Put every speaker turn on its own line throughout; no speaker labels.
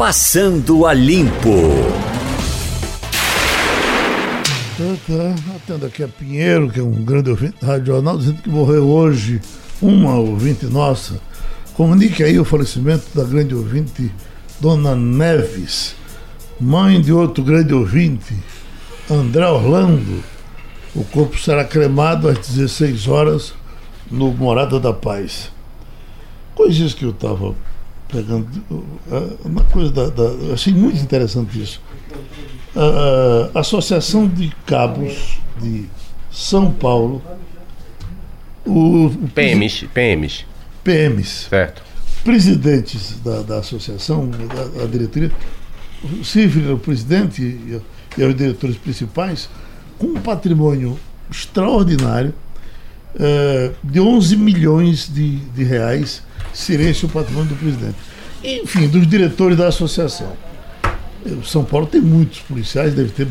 Passando a Limpo.
Atendo aqui a Pinheiro, que é um grande ouvinte da Rádio Jornal, dizendo que morreu hoje uma ouvinte nossa. Comunique aí o falecimento da grande ouvinte, Dona Neves, mãe de outro grande ouvinte, André Orlando. O corpo será cremado às 16 horas no Morada da Paz. Coisas que eu estava pegando, uma coisa da, da, eu achei muito interessante isso. A, a Associação de Cabos de São Paulo,
o, o PMs, PMs.
PMs.
Certo.
Presidentes da, da associação, da, da diretoria, o o presidente e, e os diretores principais, com um patrimônio extraordinário é, de 11 milhões de, de reais seria esse o patrimônio do presidente. Enfim, dos diretores da associação. São Paulo tem muitos policiais, deve ter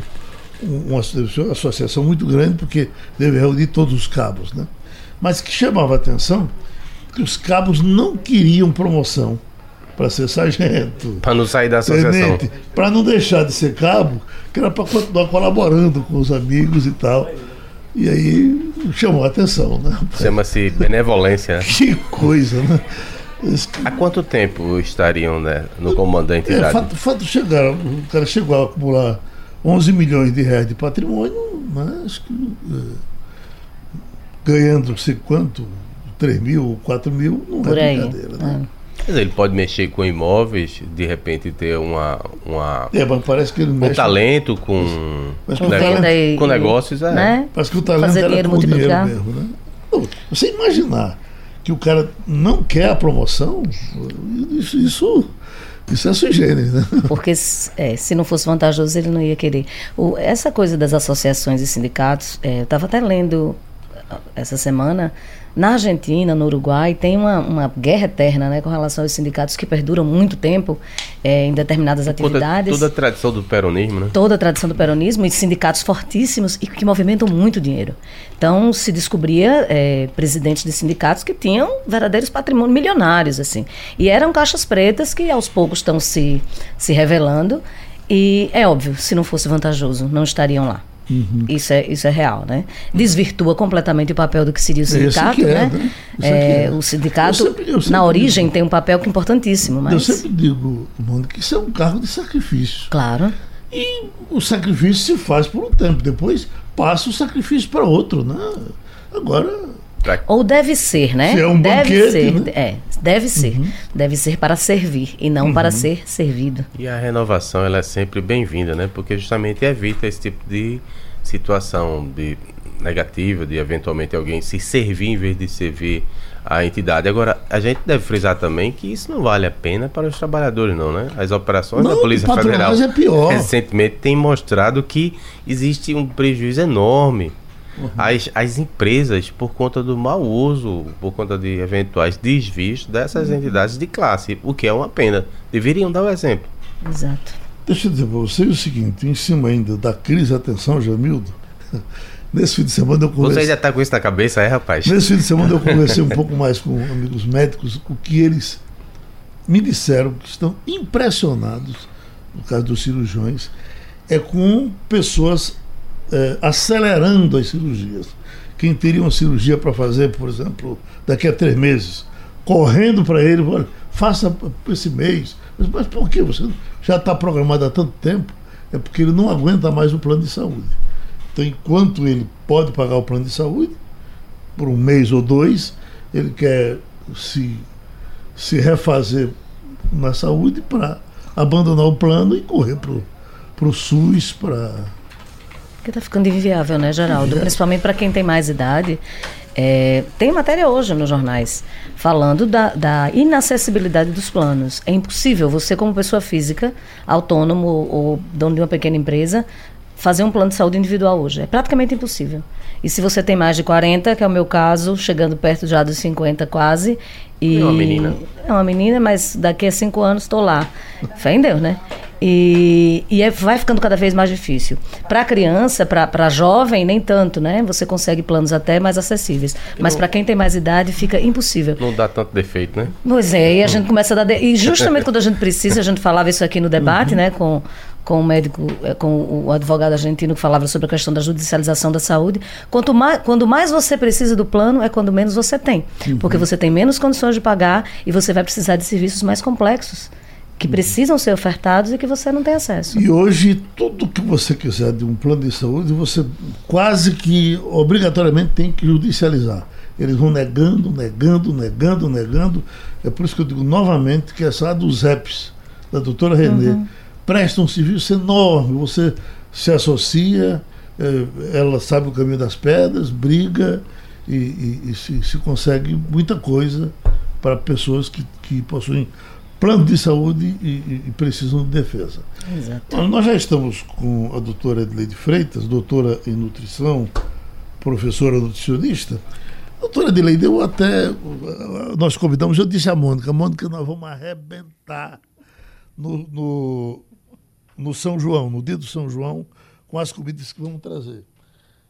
uma associação muito grande, porque deve reunir todos os cabos. Né? Mas que chamava a atenção que os cabos não queriam promoção para ser sargento.
Para não sair da associação.
Para não deixar de ser cabo, que era para continuar colaborando com os amigos e tal. E aí chamou a atenção, né?
Chama-se benevolência.
Que coisa, né?
Há quanto tempo estariam né, no comandante?
É, fato, fato chegar, o cara chegou a acumular 11 milhões de reais de patrimônio, mas é, ganhando sei quanto, 3 mil, 4 mil, não
Por
é brincadeira. Né?
É. Mas ele pode mexer com imóveis, de repente ter uma. uma
é, mas parece que ele
mexe. Um talento com.
Mas com, talento, e,
com negócios, é.
Né?
Parece que o talento Fazer dinheiro multiplicar. Dinheiro mesmo, né? Você imaginar que o cara não quer a promoção, isso, isso, isso é sui generis, né?
Porque é, se não fosse vantajoso, ele não ia querer. O, essa coisa das associações e sindicatos, é, eu estava até lendo essa semana na Argentina, no Uruguai, tem uma, uma guerra eterna né, com relação aos sindicatos que perduram muito tempo é, em determinadas atividades.
Toda, toda a tradição do peronismo, né?
Toda a tradição do peronismo e sindicatos fortíssimos e que movimentam muito dinheiro. Então, se descobria é, presidentes de sindicatos que tinham verdadeiros patrimônios milionários, assim. E eram caixas pretas que aos poucos estão se, se revelando. E é óbvio, se não fosse vantajoso, não estariam lá. Uhum. Isso, é, isso é real, né? Desvirtua completamente o papel do que seria o sindicato, é, né? né? É, é. O sindicato, eu sempre, eu sempre na origem, digo, tem um papel importantíssimo, mas...
Eu sempre digo, Mano, que isso é um cargo de sacrifício.
Claro.
E o sacrifício se faz por um tempo, depois passa o sacrifício para outro, né? Agora...
Ou deve ser, né?
Se é um
deve
banquete,
ser,
né?
é, deve ser. Uhum. Deve ser para servir e não uhum. para ser servido.
E a renovação ela é sempre bem-vinda, né? Porque justamente evita esse tipo de situação de negativa, de eventualmente alguém se servir em vez de servir a entidade. Agora, a gente deve frisar também que isso não vale a pena para os trabalhadores, não, né? As operações não, da Polícia Federal
é pior.
recentemente têm mostrado que existe um prejuízo enorme. Uhum. As, as empresas, por conta do mau uso, por conta de eventuais desvios dessas uhum. entidades de classe, o que é uma pena. Deveriam dar o um exemplo.
Exato.
Deixa eu dizer para você o seguinte, em cima ainda da crise, atenção, Jamildo, nesse fim de semana eu conversei...
Você já está com isso na cabeça, é, rapaz?
Nesse fim de semana eu conversei um pouco mais com amigos médicos, o que eles me disseram que estão impressionados, no caso dos cirurgiões, é com pessoas é, acelerando as cirurgias. Quem teria uma cirurgia para fazer, por exemplo, daqui a três meses, correndo para ele, faça esse mês. Mas, mas por que você já está programado há tanto tempo? É porque ele não aguenta mais o plano de saúde. Então, enquanto ele pode pagar o plano de saúde, por um mês ou dois, ele quer se, se refazer na saúde para abandonar o plano e correr para o SUS, para.
Porque está ficando inviável, né, Geraldo? É. Principalmente para quem tem mais idade. É, tem matéria hoje nos jornais falando da, da, inacessibilidade dos planos. É impossível você, como pessoa física, autônomo ou dono de uma pequena empresa, fazer um plano de saúde individual hoje. É praticamente impossível. E se você tem mais de 40, que é o meu caso, chegando perto já dos 50 quase. E
é uma menina.
É uma menina, mas daqui a cinco anos estou lá. Fé em Deus, né? E, e é, vai ficando cada vez mais difícil. Para criança, para jovem, nem tanto, né? Você consegue planos até mais acessíveis. Mas para quem tem mais idade, fica impossível.
Não dá tanto defeito, né?
Pois é, e a gente começa a dar. De... E justamente quando a gente precisa, a gente falava isso aqui no debate, uhum. né? Com, com o médico, eh, com o advogado argentino que falava sobre a questão da judicialização da saúde. Quanto mais, quando mais você precisa do plano, é quando menos você tem. Uhum. Porque você tem menos condições de pagar e você vai precisar de serviços mais complexos que uhum. precisam ser ofertados e que você não tem acesso.
E hoje, tudo que você quiser de um plano de saúde, você quase que obrigatoriamente tem que judicializar. Eles vão negando, negando, negando, negando. É por isso que eu digo novamente que essa dos EPs, da doutora Renê, uhum presta um serviço enorme. Você se associa, é, ela sabe o caminho das pedras, briga e, e, e se, se, consegue muita coisa para pessoas que, que possuem plano de saúde e, e precisam de defesa. Exato. Nós já estamos com a doutora Edleide Freitas, doutora em nutrição, professora nutricionista. Doutora Edleide, eu até. Nós convidamos, eu disse a Mônica, Mônica, nós vamos arrebentar no, no, no São João, no dia do São João, com as comidas que vamos trazer.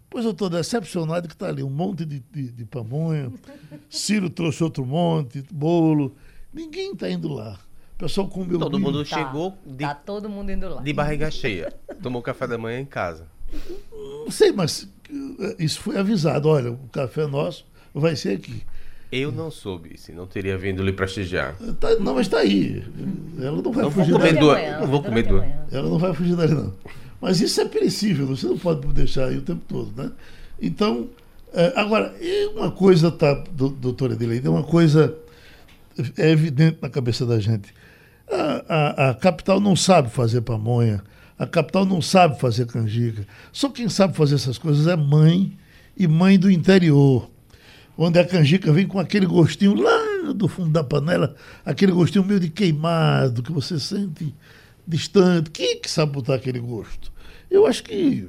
Pois eu estou decepcionado que está ali um monte de, de, de, pamonha, Ciro trouxe outro monte, bolo. Ninguém está indo lá. O pessoal comeu.
Todo mundo tá, chegou
de, tá todo mundo indo lá.
de barriga cheia. Tomou café da manhã em casa.
Não sei, mas eh, isso foi avisado. Olha, o café nosso vai ser aqui.
Eu não soube, se não teria vindo lhe prestigiar.
Tá, não, mas está aí. Ela não vai
não
fugir
duas. Não vou comer duas.
Ela não vai fugir dali, não. Mas isso é perecível, você não pode deixar aí o tempo todo, né? Então, é, agora, uma coisa, tá, doutora Adelaide, uma coisa é evidente na cabeça da gente. A, a, a, capital não sabe fazer pamonha, a capital não sabe fazer canjica. Só quem sabe fazer essas coisas é mãe e mãe do interior onde a canjica vem com aquele gostinho lá do fundo da panela, aquele gostinho meio de queimado, que você sente distante. Quem é que sabe botar aquele gosto? Eu acho que.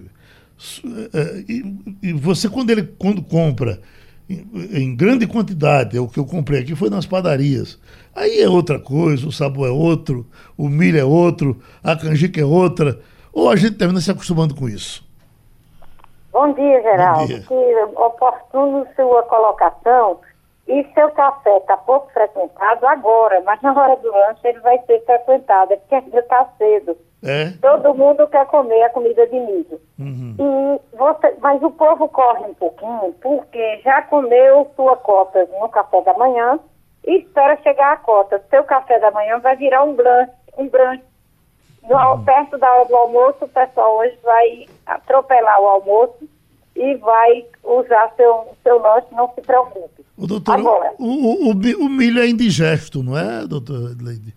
É, e, e você, quando ele quando compra em, grande quantidade, é o que eu comprei aqui, foi nas padarias. Aí é outra coisa, o sabor é outro, o milho é outro, a canjica é outra. Ou a gente termina se acostumando com isso.
Bom dia, Geraldo. Bom dia. Que oportuno sua colocação. E seu café está pouco frequentado agora, mas na hora do lanche ele vai ser frequentado, é porque ainda está cedo. É? Todo mundo quer comer a comida de milho. Uhum. E você, mas o povo corre um pouquinho porque já comeu sua cota no café da manhã e espera chegar a cota. Seu café da manhã vai virar um brunch, um brunch no, uhum. Perto da hora do almoço, o pessoal hoje vai atropelar o almoço e vai usar seu, seu lanche, não se preocupe.
O doutor, Agora, o, o, o, milho é indigesto, não é, doutor Leide?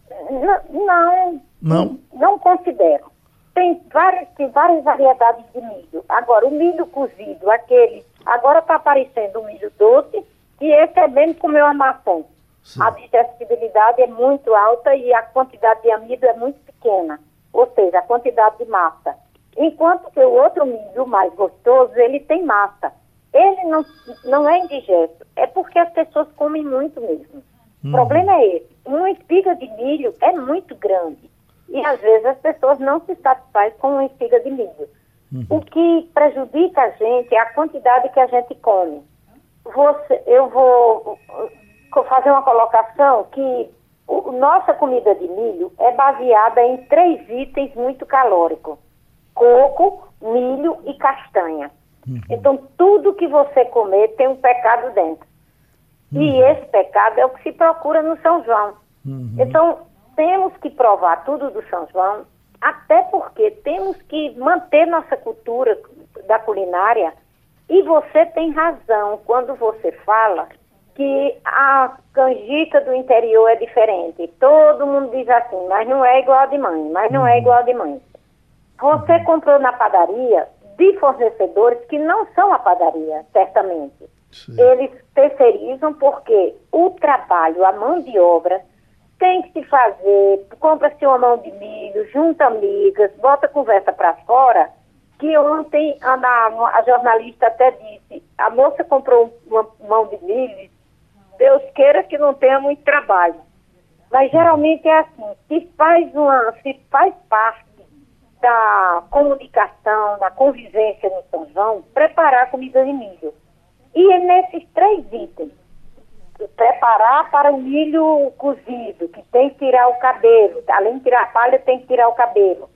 Não, não, não considero. Tem várias, tem várias variedades de milho. Agora, o milho cozido, aquele, agora está aparecendo o milho doce, e esse é bem como a maçã. Sim. A digestibilidade é muito alta e a quantidade de amido é muito pequena ou seja, a quantidade de massa. Enquanto que o outro milho mais gostoso, ele tem massa. Ele não, não é indigesto, é porque as pessoas comem muito mesmo. Hum. O problema é esse. Uma espiga de milho é muito grande. E às vezes as pessoas não se satisfazem com uma espiga de milho. Uhum. O que prejudica a gente é a quantidade que a gente come. Você, eu vou fazer uma colocação que o, nossa comida de milho é baseada em três itens muito calóricos: coco, milho e castanha. Uhum. Então, tudo que você comer tem um pecado dentro. Uhum. E esse pecado é o que se procura no São João. Uhum. Então, temos que provar tudo do São João, até porque temos que manter nossa cultura da culinária. E você tem razão quando você fala que a canjica do interior é diferente. Todo mundo diz assim, mas não é igual de mãe, mas não é uhum. igual de mãe. Você comprou na padaria de fornecedores que não são a padaria, certamente. Sim. Eles terceirizam porque o trabalho, a mão de obra, tem que se fazer, compra-se uma mão de milho, junta amigas, bota a conversa para fora, que ontem a, a, a, jornalista até disse, a moça comprou uma mão de milho Deus queira que não tenha muito trabalho. Mas geralmente é assim, se faz uma, se faz parte da comunicação, da convivência no São João, preparar comida de milho. E é nesses três itens, preparar para o milho cozido, que tem que tirar o cabelo, além de tirar a palha, tem que tirar o cabelo.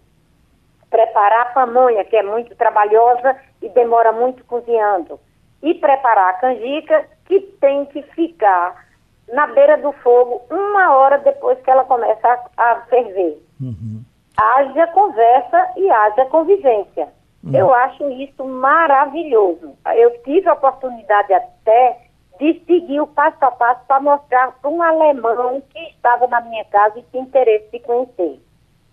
Preparar a pamonha, que é muito trabalhosa e demora muito cozinhando. E preparar a canjica, que tem que ficar na beira do fogo uma hora depois que ela começa a, a ferver. Uhum. Haja conversa e haja convivência. Uhum. Eu acho isso maravilhoso. Eu tive a oportunidade até de seguir o passo a passo para mostrar para um alemão que estava na minha casa e tinha interesse de conhecer.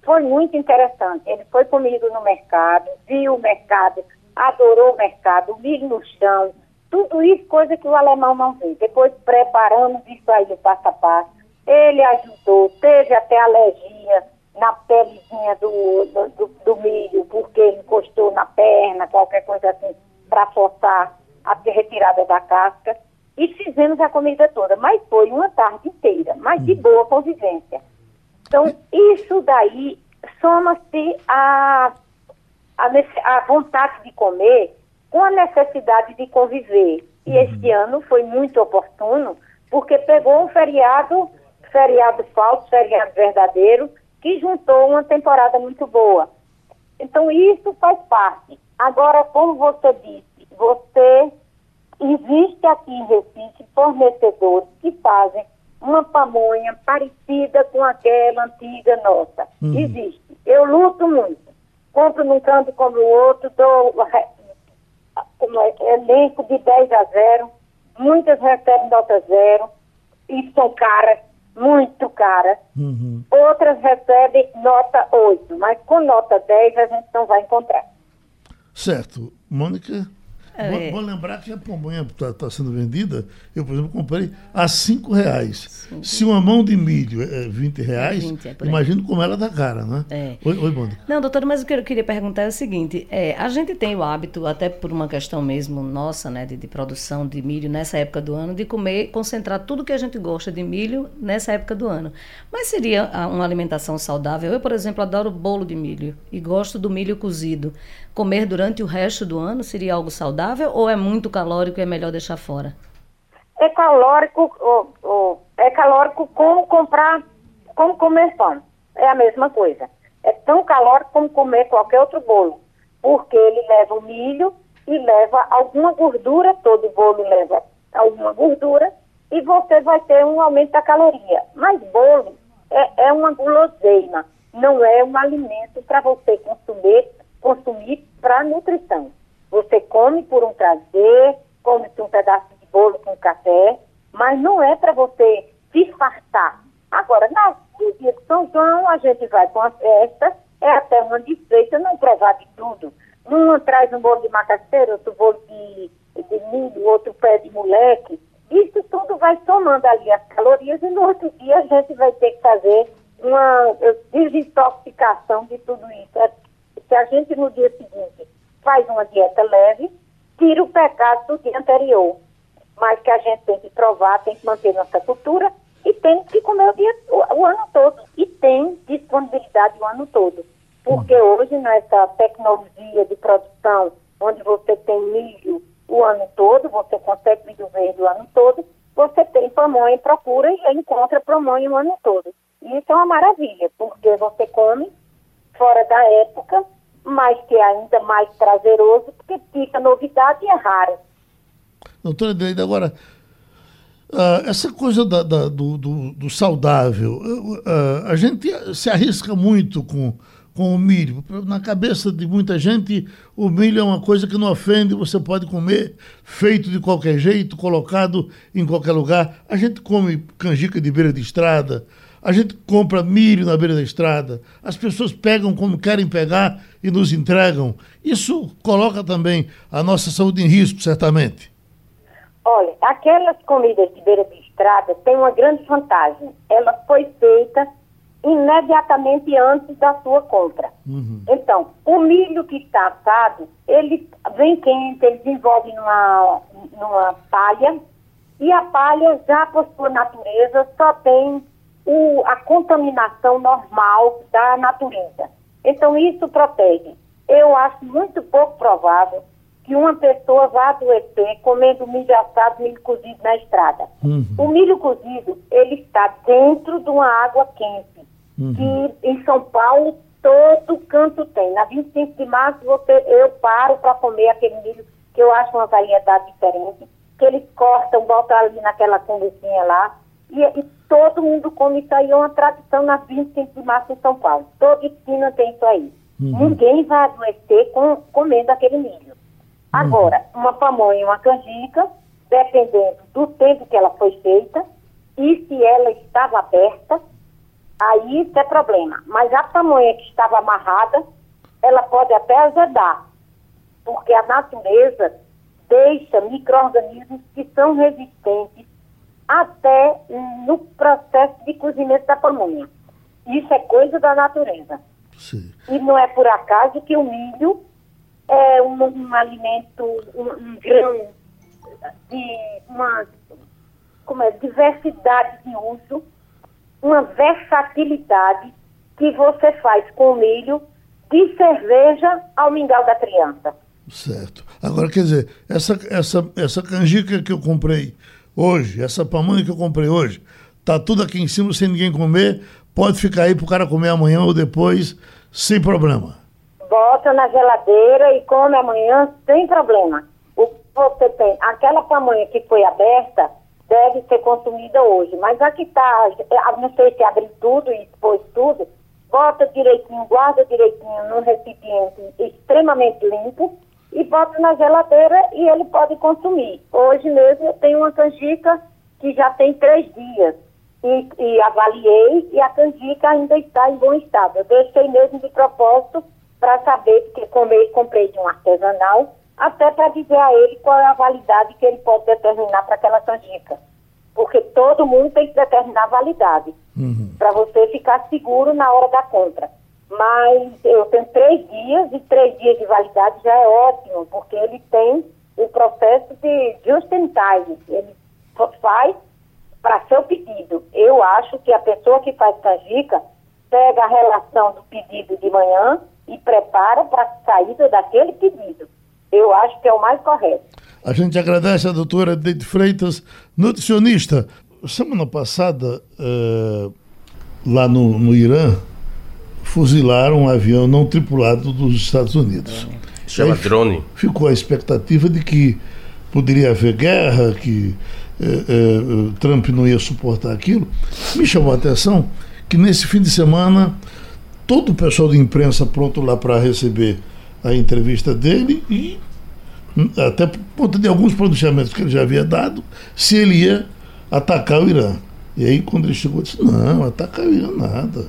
Foi muito interessante. Ele foi comigo no mercado, viu o mercado, adorou o mercado, o milho no chão, tudo isso coisa que o alemão não vê. Depois preparamos isso aí o passo a passo. Ele ajudou, teve até alergia na pelezinha do, do, do milho, porque encostou na perna, qualquer coisa assim, para forçar a retirada da casca e fizemos a comida toda, mas foi uma tarde inteira, mas de hum. boa convivência. Então, isso daí soma-se a, a, a, vontade de comer com a necessidade de conviver. E uhum. este ano foi muito oportuno, porque pegou um feriado, feriado falso, feriado verdadeiro, que juntou uma temporada muito boa. Então, isso faz parte. Agora, como você disse, você Existe aqui em Recife fornecedores que fazem uma pamonha parecida com aquela antiga nossa. Uhum. Existe. Eu luto muito. Compro num canto como o outro, dou como é, elenco de 10 a 0. Muitas recebem nota zero e são caras, muito caras. Uhum. Outras recebem nota 8, mas com nota 10 a gente não vai encontrar.
Certo. Mônica? É. Vou, lembrar que a pamonha está tá sendo vendida, eu, por exemplo, comprei a cinco reais. Cinco. Se uma mão de milho é 20 reais, é 20, é imagino como ela dá cara, não é? é.
Oi, oi Mônica. Não, doutor, mas o que eu queria perguntar é o seguinte, é, a gente tem o hábito, até por uma questão mesmo nossa, né, de, de produção de milho nessa época do ano, de comer, concentrar tudo que a gente gosta de milho nessa época do ano. Mas seria uma alimentação saudável? Eu, por exemplo, adoro bolo de milho e gosto do milho cozido comer durante o resto do ano seria algo saudável ou é muito calórico e é melhor deixar fora?
É calórico, é calórico como comprar, como comer pão. É a mesma coisa. É tão calórico como comer qualquer outro bolo, porque ele leva o milho e leva alguma gordura, todo bolo leva alguma gordura, e você vai ter um aumento da caloria. Mas bolo é, é uma guloseima, não é um alimento para você consumir consumir para nutrição. Você come por um prazer, come um pedaço de bolo com café, mas não é para você se fartar. Agora, no dia de São João, a gente vai com a festa, é até uma desfeita não provar de tudo. Um traz um bolo de macaxeira, outro bolo de, de milho, outro pé de moleque. Isso tudo vai somando ali as calorias e no outro dia a gente vai ter que fazer uma desintoxicação de tudo isso. É se a gente no dia seguinte faz uma dieta leve, tira o pecado do dia anterior. Mas que a gente tem que provar, tem que manter nossa cultura e tem que comer o, dia, o, o ano todo. E tem disponibilidade o ano todo. Porque hum. hoje, nessa tecnologia de produção, onde você tem milho o ano todo, você consegue milho verde o ano todo, você tem pamonha, procura e encontra pamonha o ano todo. E isso é uma maravilha, porque você come fora da época mas que é ainda mais prazeroso, porque fica novidade e é raro.
Doutora Adelaide, agora, uh, essa coisa da, da, do, do, do, saudável, uh, a gente se arrisca muito com, com o milho. Na cabeça de muita gente, o milho é uma coisa que não ofende, você pode comer feito de qualquer jeito, colocado em qualquer lugar. A gente come canjica de beira de estrada, a gente compra milho na beira da estrada, as pessoas pegam como querem pegar e nos entregam. Isso coloca também a nossa saúde em risco, certamente.
Olha, aquelas comidas de beira de estrada têm uma grande vantagem. Ela foi feita imediatamente antes da sua compra. Uhum. Então, o milho que está assado, ele vem quente, ele desenvolve numa, numa palha, e a palha, já por sua natureza, só tem o, a contaminação normal da natureza. Então, isso protege. Eu acho muito pouco provável que uma pessoa vá adoecer comendo milho assado, milho cozido na estrada. Uhum. O milho cozido, ele está dentro de uma água quente, uhum. que em São Paulo todo canto tem. Na 25 de março você, eu paro para comer aquele milho, que eu acho uma variedade diferente, que eles cortam, botam ali naquela conduzinha lá, e, e, todo mundo come isso aí, é uma tradição na 25 de março em São Paulo. Toda esquina tem isso aí. Uhum. Ninguém vai adoecer com, comendo aquele milho. Uhum. Agora, uma pamonha e uma canjica, dependendo do tempo que ela foi feita e se ela estava aberta, aí isso é problema. Mas a pamonha que estava amarrada, ela pode até azedar, porque a natureza deixa micro-organismos que são resistentes até no processo de cozimento da pamonha. Isso é coisa da natureza. Sim. E não é por acaso que o milho é um, um alimento, um, um, grão de uma como é, diversidade de uso, uma versatilidade que você faz com o milho de cerveja ao mingau da criança.
Certo. Agora, quer dizer, essa, essa, essa canjica que eu comprei hoje, essa pamonha que eu comprei hoje, tá tudo aqui em cima sem ninguém comer, pode ficar aí para o cara comer amanhã ou depois, sem problema
bota na geladeira e come amanhã sem problema. O que você tem, aquela pamonha que foi aberta, deve ser consumida hoje. Mas a que está, não sei se abre tudo e expôs tudo, bota direitinho, guarda direitinho num recipiente extremamente limpo e bota na geladeira e ele pode consumir. Hoje mesmo eu tenho uma canjica que já tem três dias. E, e avaliei e a canjica ainda está em bom estado. Eu deixei mesmo de propósito para saber, porque comprei, comprei de um artesanal, até para dizer a ele qual é a validade que ele pode determinar para aquela canjica. Porque todo mundo tem que determinar a validade, uhum. para você ficar seguro na hora da compra. Mas eu tenho três dias, e três dias de validade já é ótimo, porque ele tem o processo de just in time. Ele faz para seu pedido. Eu acho que a pessoa que faz canjica pega a relação do pedido de manhã e prepara para a saída daquele pedido. Eu acho que é o mais correto.
A gente agradece a doutora Deide Freitas, nutricionista. Semana passada, uh, lá no, no Irã, fuzilaram um avião não tripulado dos Estados Unidos.
Chama drone.
Ficou a expectativa de que poderia haver guerra, que uh, uh, Trump não ia suportar aquilo. Me chamou a atenção que nesse fim de semana todo o pessoal de imprensa pronto lá para receber a entrevista dele e hum, até por conta de alguns pronunciamentos que ele já havia dado, se ele ia atacar o Irã. E aí quando ele chegou, disse, não, atacar o Irã nada.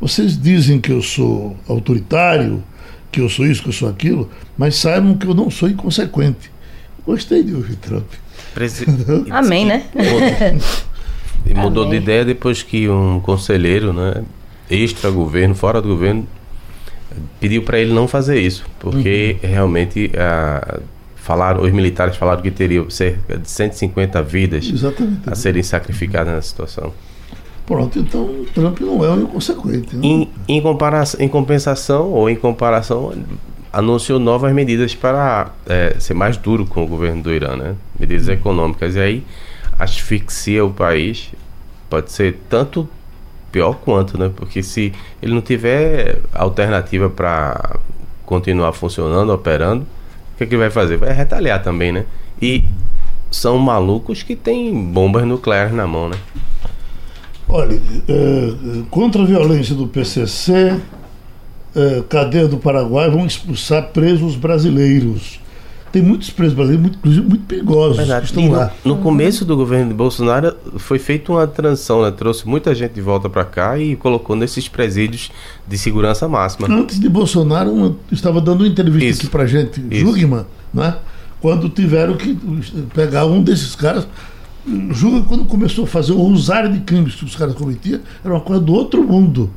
Vocês dizem que eu sou autoritário, que eu sou isso, que eu sou aquilo, mas saibam que eu não sou inconsequente. Gostei de ouvir Trump.
Presi... Amém, né?
E mudou Amém. de ideia depois que um conselheiro, né, extra-governo, fora do governo, pediu para ele não fazer isso, porque uhum. realmente ah, falaram, os militares falaram que teriam cerca de 150 vidas Exatamente. a serem sacrificadas na situação.
Pronto, então Trump não é um inconsequente. Né?
Em, em, comparação, em compensação, ou em comparação, anunciou novas medidas para é, ser mais duro com o governo do Irã, né? medidas econômicas. E aí asfixia o país, pode ser tanto pior quanto, né? Porque se ele não tiver alternativa para continuar funcionando, operando, o que, é que ele vai fazer? Vai retalhar também, né? E são malucos que têm bombas nucleares na mão, né?
Olha, é, contra a violência do PCC, é, cadeia do Paraguai vão expulsar presos brasileiros tem muitos presos brasileiros, muito, muito perigosos Verdade. que estão
e
lá.
No, no, começo do governo de Bolsonaro foi feita uma transição, né? trouxe muita gente de volta para cá e colocou nesses presídios de segurança máxima.
Antes de Bolsonaro, estava dando uma entrevista Isso. aqui para gente, Jugman, né? quando tiveram que pegar um desses caras. Juga, quando começou a fazer o rosário de crimes que os caras cometiam, era uma coisa do outro mundo.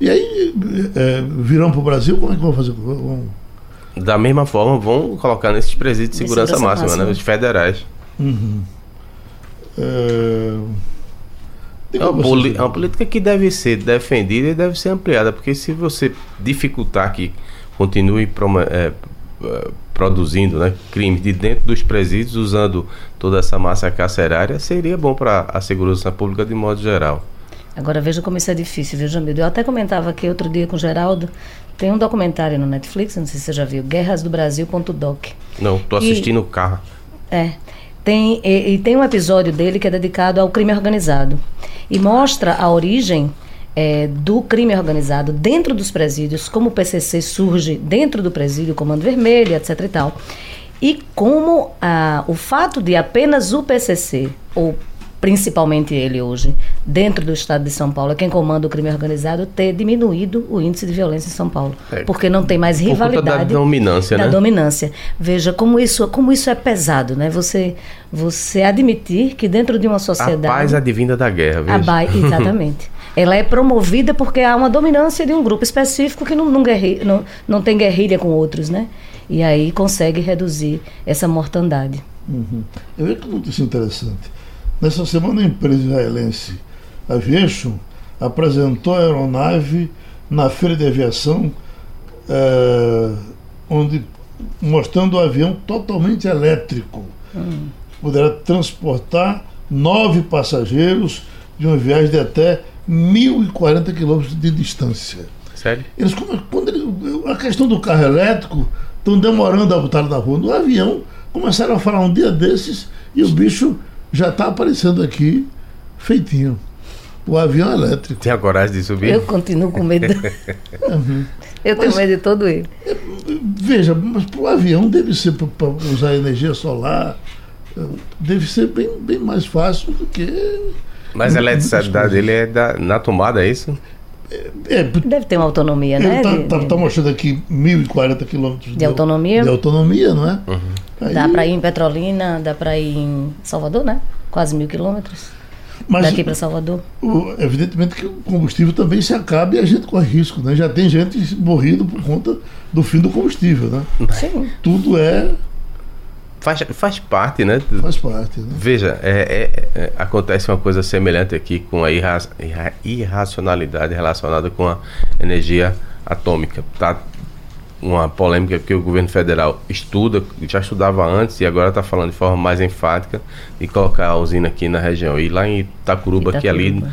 E aí é, virão para o Brasil, como é que vão fazer? Vão
da mesma forma, vão colocar nesses presídios de segurança, segurança máxima, máxima, né? Os federais.
Uhum. É...
É uma, é uma, política que deve ser defendida e deve ser ampliada, porque se você dificultar que continue é, produzindo né, crimes de dentro dos presídios, usando toda essa massa carcerária, seria bom para a segurança pública de modo geral.
Agora veja como isso é difícil, viu, Jamil? Eu até comentava aqui outro dia com o Geraldo, tem um documentário no Netflix, não sei se você já viu, Guerras do Brasil.doc.
Não, estou assistindo o carro.
É. Tem, e, e, tem um episódio dele que é dedicado ao crime organizado. E mostra a origem é, do crime organizado dentro dos presídios, como o PCC surge dentro do presídio, Comando Vermelho, etc e tal. E como ah, o fato de apenas o PCC, ou principalmente ele hoje, dentro do estado de São Paulo, é quem comanda o crime organizado, ter diminuído o índice de violência em São Paulo. É, porque não tem mais rivalidade.
da dominância,
da
né?
dominância. Veja como isso, como isso é pesado, né? Você, você admitir que dentro de uma sociedade.
A paz advinda da guerra, veja.
A paz, exatamente. Ela é promovida porque há uma dominância de um grupo específico que não, não, não, não tem guerrilha com outros, né? E aí consegue reduzir essa mortandade.
Uhum. Eu vejo que notícia interessante. Nessa semana, a empresa israelense Aviation apresentou a aeronave na feira de aviação, é, onde mostrando o avião totalmente elétrico. Hum. Poderá transportar nove passageiros de uma viagem de até 1.040 quilômetros de distância.
Sério?
Eles, quando ele, a questão do carro elétrico, estão demorando a botar na rua. No avião, começaram a falar um dia desses e o bicho já está aparecendo aqui feitinho. O avião elétrico.
Tem a coragem de subir?
Eu continuo com medo. uhum. Eu tenho mas, medo de todo ele. É,
veja, mas para o avião deve ser para usar energia solar, deve ser bem, bem mais fácil do que.
Mas a eletricidade dele é da, na tomada, é isso?
É, é, Deve ter uma autonomia,
né? Está tá, tá mostrando aqui 1.040 quilômetros
de, de, autonomia.
De autonomia, não é? Uhum.
Aí... Dá para ir em Petrolina, dá para ir em Salvador, né? Quase mil quilômetros. Mas, daqui para Salvador.
O, evidentemente que o combustível também se acaba e a gente corre risco, né? Já tem gente morrendo por conta do fim do combustível, né?
Sim.
Tudo é
faz, faz parte, né?
Faz parte. Né?
Veja, é, é, é, acontece uma coisa semelhante aqui com a irra, irra, irracionalidade relacionada com a energia atômica. Tá uma polêmica que o governo federal estuda, já estudava antes e agora está falando de forma mais enfática de colocar a usina aqui na região. E lá em Itacuruba, Itacuruba. que é ali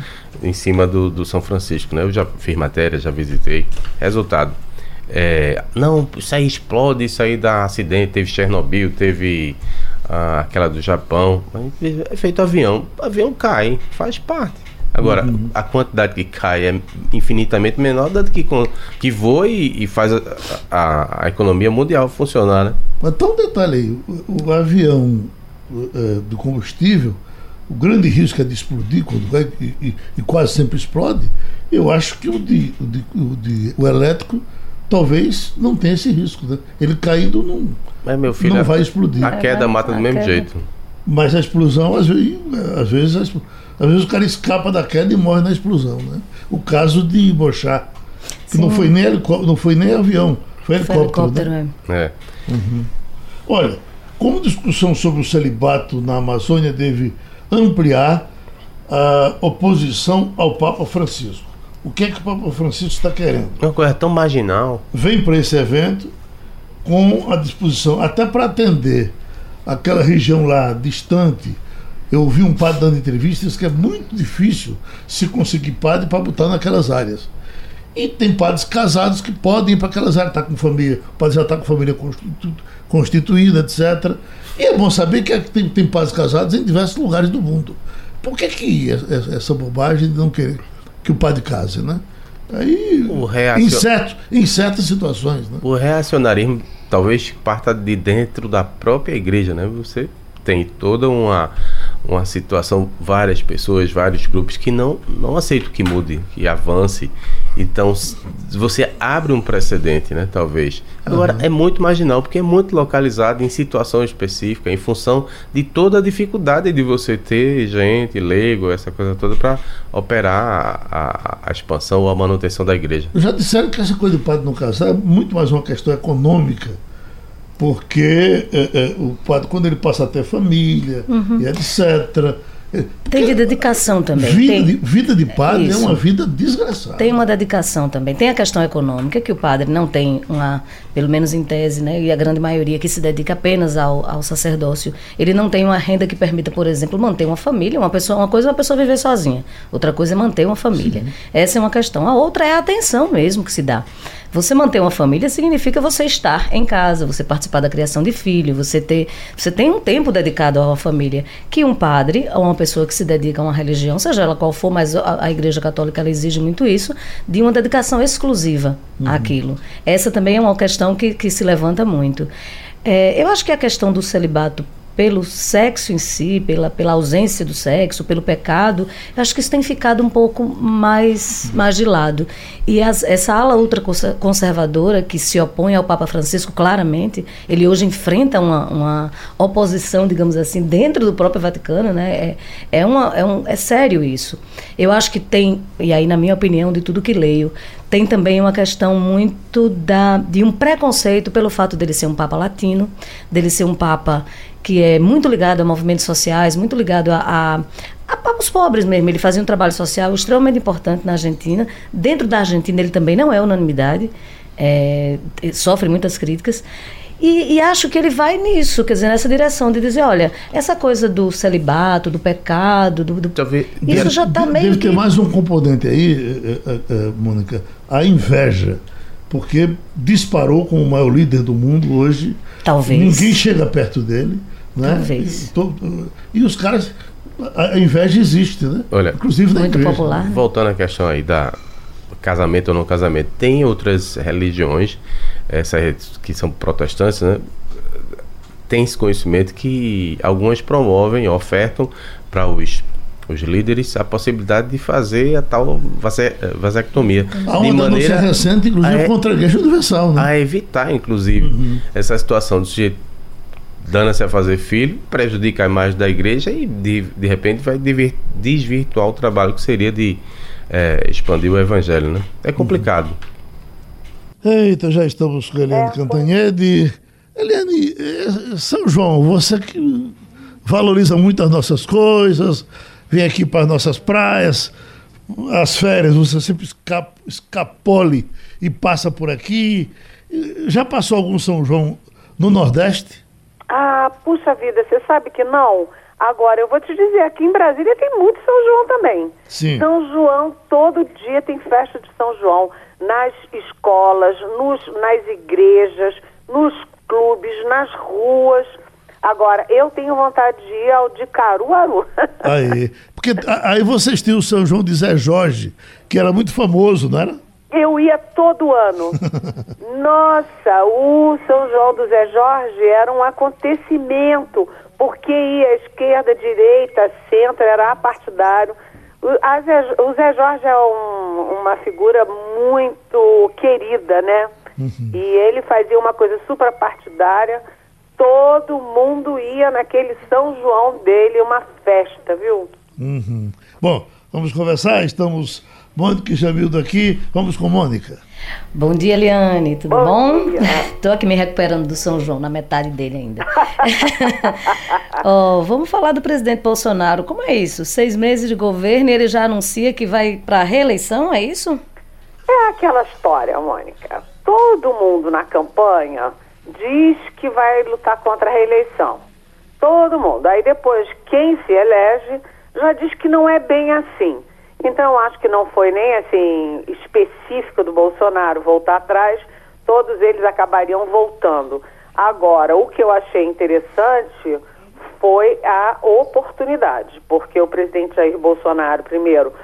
em cima do, do São Francisco, né? Eu já fiz matéria, já visitei. Resultado, é, não, isso aí explode, isso aí dá acidente, teve Chernobyl, teve ah, aquela do Japão, é feito avião, o avião cai, faz parte. Agora, uhum. a quantidade que cai é infinitamente menor da que, que voa e, e faz a, a, a, economia mundial funcionar, né?
Mas tá um detalhe aí, o, o avião é, do combustível, o grande risco é de explodir quando vai e, e, e quase sempre explode. Eu acho que o de, o, de, o, de, o elétrico talvez não tenha esse risco. Né? Ele caindo não,
Mas, meu filho,
não vai explodir.
A queda mata do mesmo queda. jeito.
Mas a explosão, às vezes, às vezes, às vezes o cara escapa da queda e morre na explosão. Né? O caso de Bochá, que não foi, nem não foi nem avião, foi helicóptero. Foi helicóptero né?
é.
Uhum. Olha, como discussão sobre o celibato na Amazônia deve ampliar a oposição ao Papa Francisco. O que é que o Papa Francisco está querendo?
Uma coisa tão marginal.
Vem para esse evento com a disposição, até para atender aquela região lá distante. Eu ouvi um padre dando entrevistas que é muito difícil se conseguir padre para botar naquelas áreas. E tem padres casados que podem ir para aquelas áreas, tá com família, o padre já está com família constitu, constituída, etc. E é bom saber que tem, tem padres casados em diversos lugares do mundo. Por que, que essa bobagem de não querer que o padre case, né? Aí, reacion... em, certo, em certas situações. Né?
O reacionarismo talvez parta de dentro da própria igreja, né? Você tem toda uma, uma situação, várias pessoas, vários grupos que não, não aceitam que mude, que avance. Então, você abre um precedente, né? Talvez. Agora, uhum. é muito marginal, porque é muito localizado em situação específica, em função de toda a dificuldade de você ter gente, leigo, essa coisa toda, para operar a, a, a, expansão ou a manutenção da igreja.
Já disseram que essa coisa do padre não casar é muito mais uma questão econômica porque é, é, o padre, quando ele passa a ter família uhum. e etc.,
Tem de dedicação também.
Vida,
tem,
de, vida de padre é uma vida desgraçada.
Tem uma dedicação também. Tem a questão econômica, que o padre não tem uma, pelo menos em tese, né, e a grande maioria que se dedica apenas ao, ao sacerdócio, ele não tem uma renda que permita, por exemplo, manter uma família. Uma, pessoa, uma coisa é uma pessoa viver sozinha, outra coisa é manter uma família. Sim. Essa é uma questão. A outra é a atenção mesmo que se dá. Você manter uma família significa você estar em casa, você participar da criação de filho, você ter, você tem um tempo dedicado uma família. Que um padre ou uma pessoa que se dedica a uma religião, seja ela qual for, mas a, a Igreja Católica ela exige muito isso, de uma dedicação exclusiva uhum. àquilo. Essa também é uma questão que, que se levanta muito. É, eu acho que a questão do celibato pelo sexo em si, pela, pela ausência do sexo, pelo pecado, acho que isso tem ficado um pouco mais, mais de lado. E as, essa ala ultraconservadora que se opõe ao Papa Francisco, claramente, ele hoje enfrenta uma, uma oposição, digamos assim, dentro do próprio Vaticano, né? É, é, uma, é, um, é sério isso. Eu acho que tem, e aí na minha opinião, de tudo que leio, tem também uma questão muito da, de um preconceito pelo fato dele ser um Papa latino, dele ser um Papa que é muito ligado a movimentos sociais, muito ligado a, a, a os pobres mesmo. Ele fazia um trabalho social extremamente importante na Argentina. Dentro da Argentina ele também não é unanimidade, é, sofre muitas críticas. E, e, acho que ele vai nisso, quer dizer, nessa direção de dizer, olha, essa coisa do celibato, do pecado, do, do
isso deve, já está meio Deve que... ter mais um componente aí, é, é, é, Mônica, a inveja, porque disparou com o maior líder do mundo hoje.
Talvez.
Ninguém chega perto dele. Né?
Talvez.
E, e os caras, a inveja existe, né?
Olha,
Inclusive
muito igreja. popular.
Voltando à questão aí da casamento ou não casamento, tem outras religiões, essas que são protestantes, né? Tem esse conhecimento que algumas promovem, ofertam para os os líderes a possibilidade de fazer a tal vasectomia.
Há uma de maneira recente, inclusive, a, contra a Igreja Universal. Né?
A evitar, inclusive, uhum. essa situação de sujeito dando-se a fazer filho, prejudica a imagem da igreja e de, de repente vai desvirtuar o trabalho que seria de é, expandir o evangelho, né? É complicado.
Eita, já estamos com a Eliane é, Cantanhede. Eliane, é, São João, você que valoriza muito as nossas coisas, vem aqui para as nossas praias, as férias, você sempre escap, escapole e passa por aqui. Já passou algum São João no Nordeste?
Ah, puxa vida, você sabe que não? Agora, eu vou te dizer, aqui em Brasília tem muito São João também.
Sim.
São João, todo dia tem festa de São João. Nas escolas, nos, nas igrejas, nos clubes, nas ruas. Agora, eu tenho vontade de ir ao de Caruaru.
Aí, porque aí vocês têm o São João de Zé Jorge, que era muito famoso, não era?
Eu ia todo ano. Nossa, o São João do Zé Jorge era um acontecimento, porque ia esquerda, direita, centro, era apartidário. O, Zé, o Zé Jorge é um, uma figura muito querida, né? Uhum. E ele fazia uma coisa super partidária. Todo mundo ia naquele São João dele, uma festa, viu?
Uhum. Bom, vamos conversar. Estamos Mônica Jamildo aqui. Vamos com Mônica.
Bom dia, Eliane. Tudo bom? Estou aqui me recuperando do São João, na metade dele ainda. oh, vamos falar do presidente Bolsonaro. Como é isso? Seis meses de governo e ele já anuncia que vai para a reeleição, é isso?
É aquela história, Mônica. Todo mundo na campanha diz que vai lutar contra a reeleição. Todo mundo. Aí depois, quem se elege já diz que não é bem assim. Então, acho que não foi nem assim específico do Bolsonaro voltar atrás, todos eles acabariam voltando. Agora, o que eu achei interessante foi a oportunidade, porque o presidente Jair Bolsonaro, primeiro,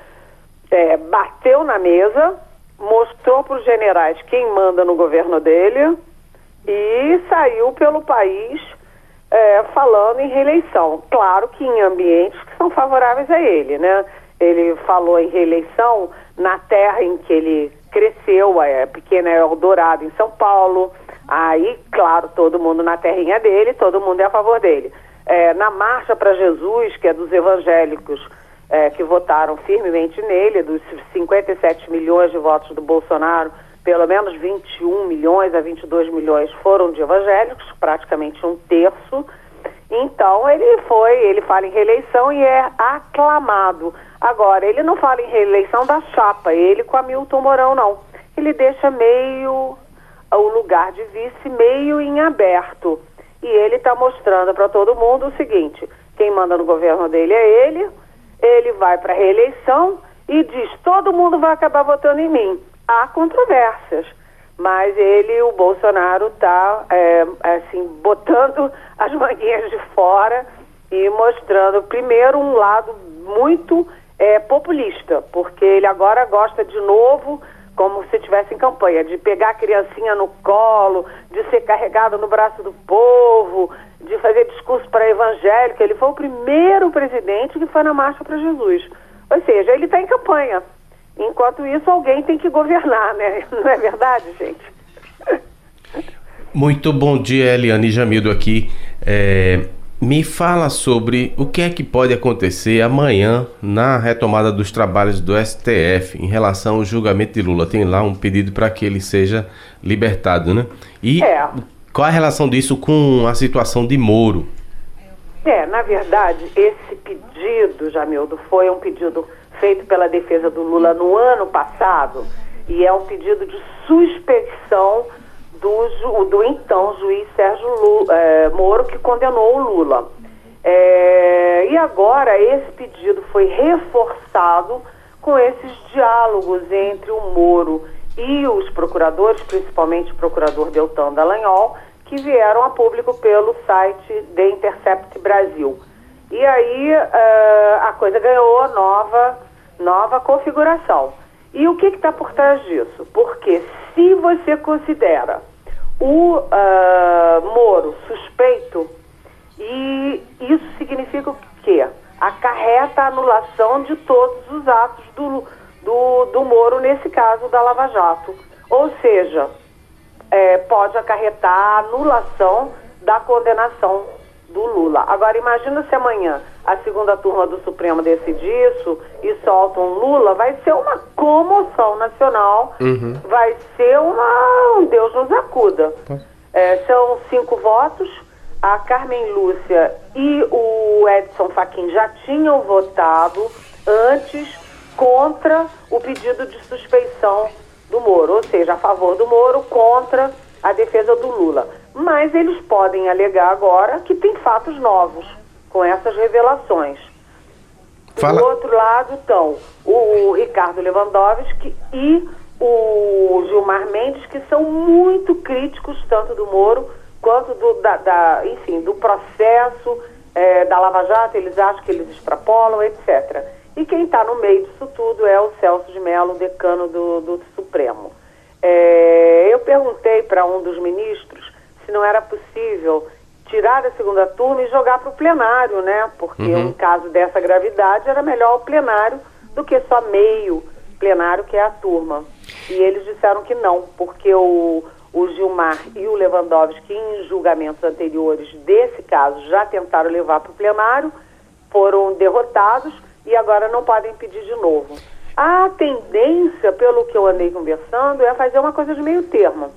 é, bateu na mesa, mostrou para os generais quem manda no governo dele e saiu pelo país é, falando em reeleição. Claro que em ambientes que são favoráveis a ele, né? Ele falou em reeleição na terra em que ele cresceu, a pequena Eldorado em São Paulo. Aí, claro, todo mundo na terrinha dele, todo mundo é a favor dele. É, na Marcha para Jesus, que é dos evangélicos é, que votaram firmemente nele, dos 57 milhões de votos do Bolsonaro, pelo menos 21 milhões a 22 milhões foram de evangélicos, praticamente um terço. Então ele foi, ele fala em reeleição e é aclamado. Agora, ele não fala em reeleição da chapa, ele com a Milton Mourão não. Ele deixa meio o lugar de vice meio em aberto. E ele está mostrando para todo mundo o seguinte: quem manda no governo dele é ele, ele vai para a reeleição e diz: todo mundo vai acabar votando em mim. Há controvérsias, mas ele, o Bolsonaro, está é, assim botando as manguinhas de fora e mostrando primeiro um lado muito é, populista, porque ele agora gosta de novo como se estivesse em campanha, de pegar a criancinha no colo, de ser carregado no braço do povo, de fazer discurso para evangélico. Ele foi o primeiro presidente que foi na Marcha para Jesus. Ou seja, ele está em campanha. Enquanto isso, alguém tem que governar, né? Não é verdade, gente?
Muito bom dia, Eliane Jamildo aqui. É, me fala sobre o que é que pode acontecer amanhã na retomada dos trabalhos do STF em relação ao julgamento de Lula. Tem lá um pedido para que ele seja libertado, né? E é. qual a relação disso com a situação de Moro?
É, na verdade, esse pedido, Jamildo, foi um pedido feito pela defesa do Lula no ano passado e é um pedido de suspeição do, do então juiz Sérgio Lula, é, Moro, que condenou o Lula. É, e agora esse pedido foi reforçado com esses diálogos entre o Moro e os procuradores, principalmente o procurador Deltan Dallagnol, que vieram a público pelo site The Intercept Brasil. E aí uh, a coisa ganhou nova, nova configuração. E o que está por trás disso? Porque se você considera o uh, Moro suspeito e isso significa o quê? Acarreta a anulação de todos os atos do, do, do Moro, nesse caso da Lava Jato. Ou seja, é, pode acarretar a anulação da condenação do Lula. Agora, imagina se amanhã a segunda turma do Supremo decide isso e soltam um Lula, vai ser uma comoção nacional, uhum. vai ser uma. Um Deus nos acuda. Tá. É, são cinco votos. A Carmen Lúcia e o Edson Fachin já tinham votado antes contra o pedido de suspeição do Moro, ou seja, a favor do Moro contra a defesa do Lula mas eles podem alegar agora que tem fatos novos com essas revelações. Fala. Do outro lado estão o Ricardo Lewandowski e o Gilmar Mendes, que são muito críticos tanto do Moro quanto do, da, da enfim, do processo é, da Lava Jato, eles acham que eles extrapolam, etc. E quem está no meio disso tudo é o Celso de Mello, decano do, do Supremo. É, eu perguntei para um dos ministros se não era possível tirar da segunda turma e jogar para o plenário, né? Porque uhum. em caso dessa gravidade era melhor o plenário do que só meio plenário, que é a turma. E eles disseram que não, porque o, o Gilmar e o Lewandowski, em julgamentos anteriores desse caso, já tentaram levar para o plenário, foram derrotados e agora não podem pedir de novo. A tendência, pelo que eu andei conversando, é fazer uma coisa de meio termo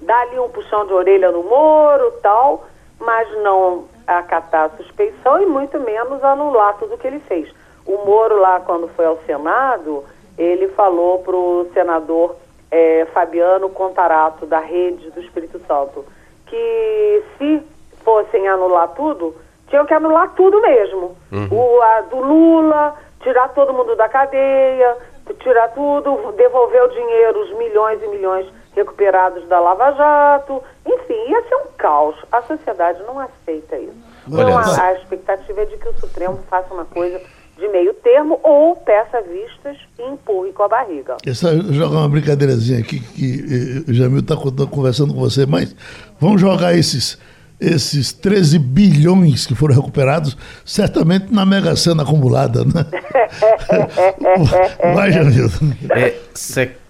dar ali um puxão de orelha no Moro tal, mas não acatar a suspeição e muito menos anular tudo o que ele fez. O Moro lá, quando foi ao Senado, ele falou para o senador é, Fabiano Contarato, da Rede do Espírito Santo, que se fossem anular tudo, tinham que anular tudo mesmo. Uhum. O a, do Lula, tirar todo mundo da cadeia, tirar tudo, devolver o dinheiro, os milhões e milhões recuperados da Lava Jato, enfim, ia ser um caos. A sociedade não aceita isso. Então, a, a expectativa é de que o Supremo faça uma coisa de meio termo ou peça vistas e empurre com a barriga.
Essa jogar uma brincadeirazinha aqui que eh, o Jamil está conversando com você, mas vamos jogar esses esses 13 bilhões que foram recuperados, certamente na Mega Sena acumulada, né?
Vai, Jamil. É,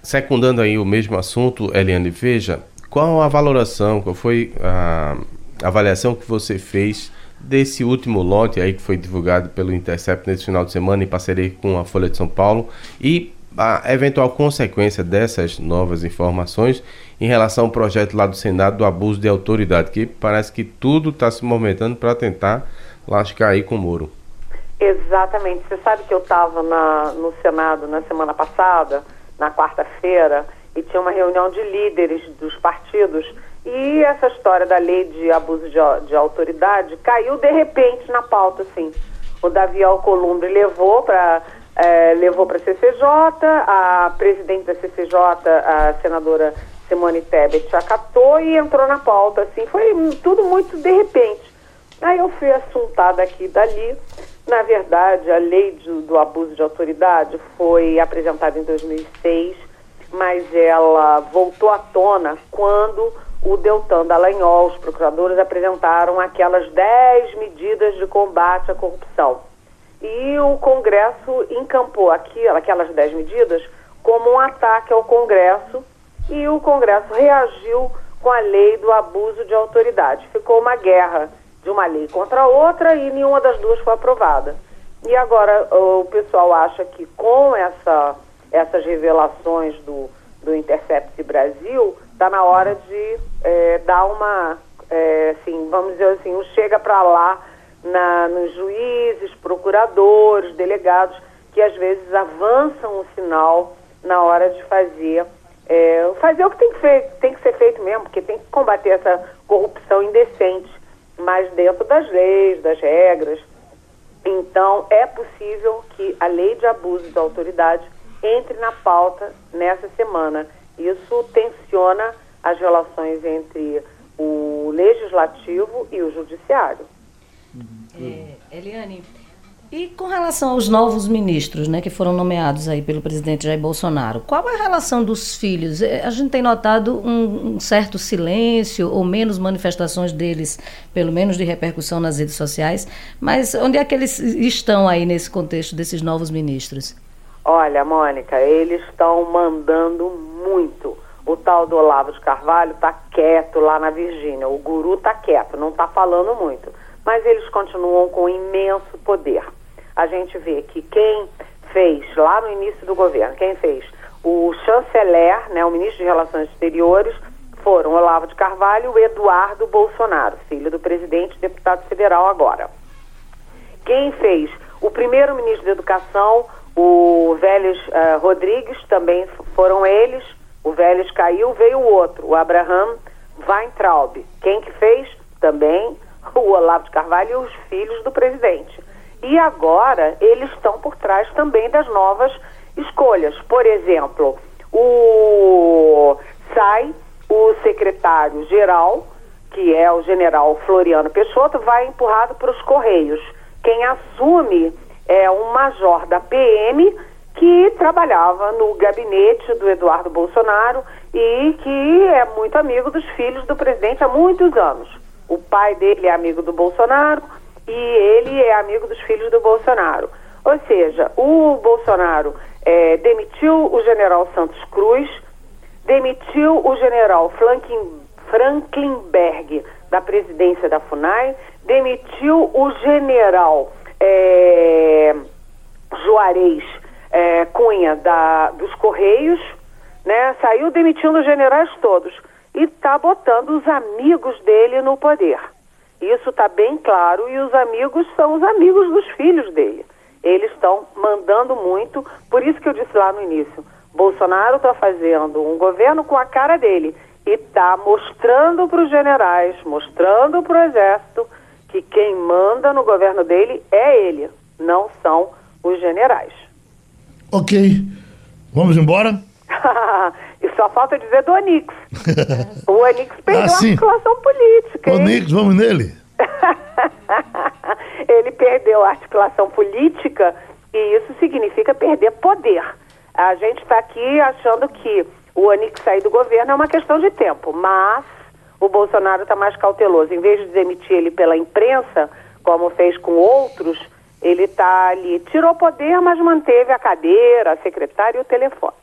secundando aí o mesmo assunto, Eliane, veja, qual a valoração, qual foi a avaliação que você fez desse último lote aí que foi divulgado pelo Intercept nesse final de semana em parceria com a Folha de São Paulo e a eventual consequência dessas novas informações em relação ao projeto lá do Senado do abuso de autoridade, que parece que tudo está se movimentando para tentar lascar aí com o Moro.
Exatamente. Você sabe que eu estava no Senado na semana passada, na quarta-feira, e tinha uma reunião de líderes dos partidos e essa história da lei de abuso de, de autoridade caiu de repente na pauta, assim. O Davi Alcolumbre levou para é, levou para a CCJ, a presidente da CCJ, a senadora Simone Tebet, acatou e entrou na pauta, assim, foi tudo muito de repente. Aí eu fui assuntada aqui e dali. Na verdade, a lei do, do abuso de autoridade foi apresentada em 2006, mas ela voltou à tona quando o Deltan Dallagnol, os procuradores apresentaram aquelas 10 medidas de combate à corrupção. E o Congresso encampou aquilo, aquelas 10 medidas como um ataque ao Congresso e o Congresso reagiu com a lei do abuso de autoridade. Ficou uma guerra de uma lei contra a outra e nenhuma das duas foi aprovada. E agora o pessoal acha que com essa, essas revelações do, do Intercept Brasil, está na hora de é, dar uma, é, assim, vamos dizer assim, um chega para lá na, nos juízes, procuradores, delegados, que às vezes avançam o sinal na hora de fazer é, fazer o que tem que, ser, tem que ser feito mesmo, porque tem que combater essa corrupção indecente, mas dentro das leis, das regras. Então, é possível que a lei de abuso de autoridade entre na pauta nessa semana. Isso tensiona as relações entre o legislativo e o judiciário.
É, Eliane, e com relação aos novos ministros, né, que foram nomeados aí pelo presidente Jair Bolsonaro, qual é a relação dos filhos? É, a gente tem notado um, um, certo silêncio ou menos manifestações deles, pelo menos de repercussão nas redes sociais, mas onde é que eles estão aí nesse contexto desses novos ministros?
Olha, Mônica, eles estão mandando muito. O tal do Olavo de Carvalho está quieto lá na Virgínia, o guru está quieto, não está falando muito mas eles continuam com imenso poder. A gente vê que quem fez, lá no início do governo, quem fez o chanceler, né, o ministro de Relações Exteriores, foram Olavo de Carvalho e Eduardo Bolsonaro, filho do presidente deputado federal agora. Quem fez o primeiro ministro da Educação, o Vélez uh, Rodrigues, também foram eles. O Vélez caiu, veio o outro, o Abraham Weintraub. Quem que fez? Também o Olavo de Carvalho e os filhos do presidente. E agora eles estão por trás também das novas escolhas. Por exemplo, o sai o secretário-geral, que é o general Floriano Peixoto, vai empurrado para os Correios. Quem assume é um major da PM que trabalhava no gabinete do Eduardo Bolsonaro e que é muito amigo dos filhos do presidente há muitos anos. O pai dele é amigo do Bolsonaro e ele é amigo dos filhos do Bolsonaro. Ou seja, o Bolsonaro é, demitiu o general Santos Cruz, demitiu o general Franklin, Franklinberg da presidência da FUNAI, demitiu o general é, Juarez é, Cunha da, dos Correios, né? saiu demitindo os generais todos e está botando os amigos dele no poder. Isso está bem claro e os amigos são os amigos dos filhos dele. Eles estão mandando muito, por isso que eu disse lá no início, Bolsonaro está fazendo um governo com a cara dele e está mostrando para os generais, mostrando para o exército que quem manda no governo dele é ele, não são os generais.
Ok, vamos embora?
e só falta dizer do Onix. o Onix perdeu ah, a articulação política.
Onix, vamos nele?
Ele perdeu a articulação política e isso significa perder poder. A gente está aqui achando que o Onix sair do governo é uma questão de tempo, mas o Bolsonaro está mais cauteloso. Em vez de demitir ele pela imprensa, como fez com outros, ele está ali, tirou poder, mas manteve a cadeira, a secretária e o telefone.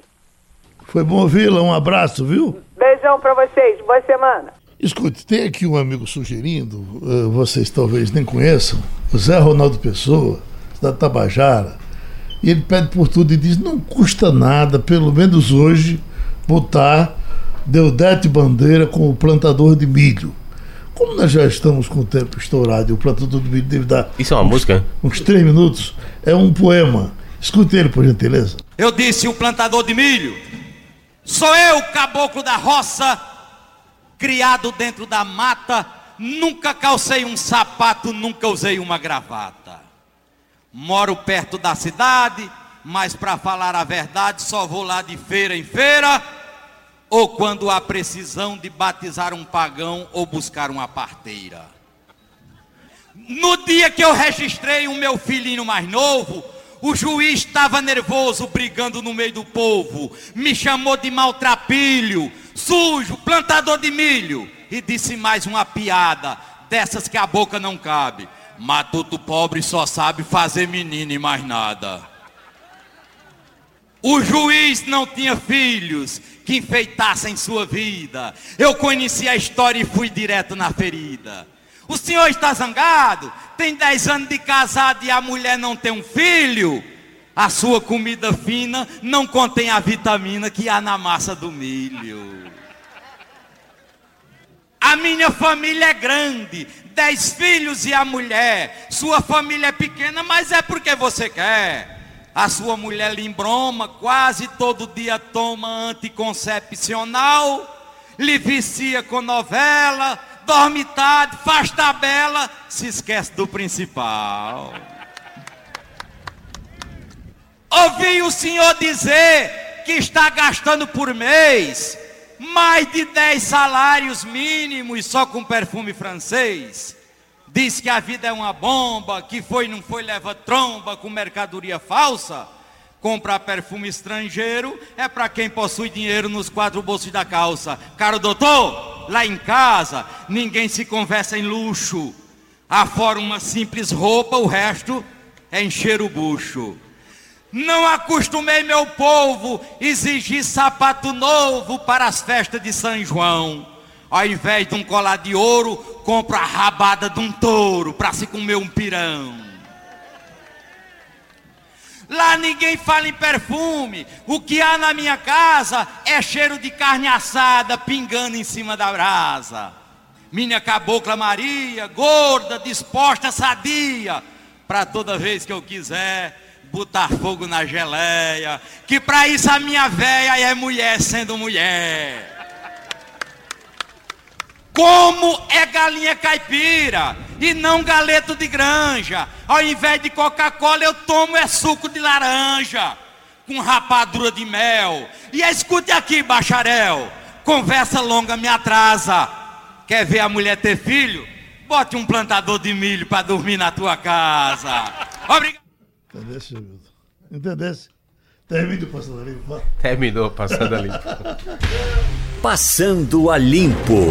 Foi bom ouvi-la, um abraço, viu?
Beijão para vocês, boa semana.
Escute, tem aqui um amigo sugerindo, uh, vocês talvez nem conheçam, o Zé Ronaldo Pessoa, da Tabajara. E ele pede por tudo e diz: não custa nada, pelo menos hoje, botar Deodete Bandeira como plantador de milho. Como nós já estamos com o tempo estourado e o plantador de milho deve dar.
Isso é uma
uns,
música?
Uns três minutos. É um poema. Escute ele, por gentileza.
Eu disse o plantador de milho. Sou eu, caboclo da roça, criado dentro da mata, nunca calcei um sapato, nunca usei uma gravata. Moro perto da cidade, mas para falar a verdade, só vou lá de feira em feira, ou quando há precisão de batizar um pagão ou buscar uma parteira. No dia que eu registrei o meu filhinho mais novo, o juiz estava nervoso, brigando no meio do povo. Me chamou de maltrapilho, sujo, plantador de milho. E disse mais uma piada, dessas que a boca não cabe. Matuto pobre só sabe fazer menino e mais nada. O juiz não tinha filhos que enfeitassem sua vida. Eu conheci a história e fui direto na ferida. O senhor está zangado? Tem 10 anos de casado e a mulher não tem um filho? A sua comida fina não contém a vitamina que há na massa do milho. A minha família é grande, dez filhos e a mulher. Sua família é pequena, mas é porque você quer. A sua mulher lhe embroma, quase todo dia toma anticoncepcional, lhe vicia com novela, dorme tarde, faz tabela, se esquece do principal. Ouvi o senhor dizer que está gastando por mês mais de 10 salários mínimos só com perfume francês. Diz que a vida é uma bomba, que foi não foi leva tromba com mercadoria falsa. Comprar perfume estrangeiro é para quem possui dinheiro nos quatro bolsos da calça. Caro doutor, lá em casa ninguém se conversa em luxo. Afora uma simples roupa, o resto é encher o bucho. Não acostumei meu povo exigir sapato novo para as festas de São João. Ao invés de um colar de ouro, compro a rabada de um touro para se comer um pirão. Lá ninguém fala em perfume. O que há na minha casa é cheiro de carne assada pingando em cima da brasa. Minha cabocla Maria, gorda, disposta, sadia, para toda vez que eu quiser botar fogo na geleia, que para isso a minha véia é mulher sendo mulher. Como é galinha caipira e não galeto de granja. Ao invés de Coca-Cola, eu tomo é suco de laranja com rapadura de mel. E escute aqui, bacharel. Conversa longa me atrasa. Quer ver a mulher ter filho? Bote um plantador de milho para dormir na tua casa. Obrigado.
Entendesse, Milton? Entendesse? Termine passando a limpo.
Terminou passando a limpo.
Passando a limpo.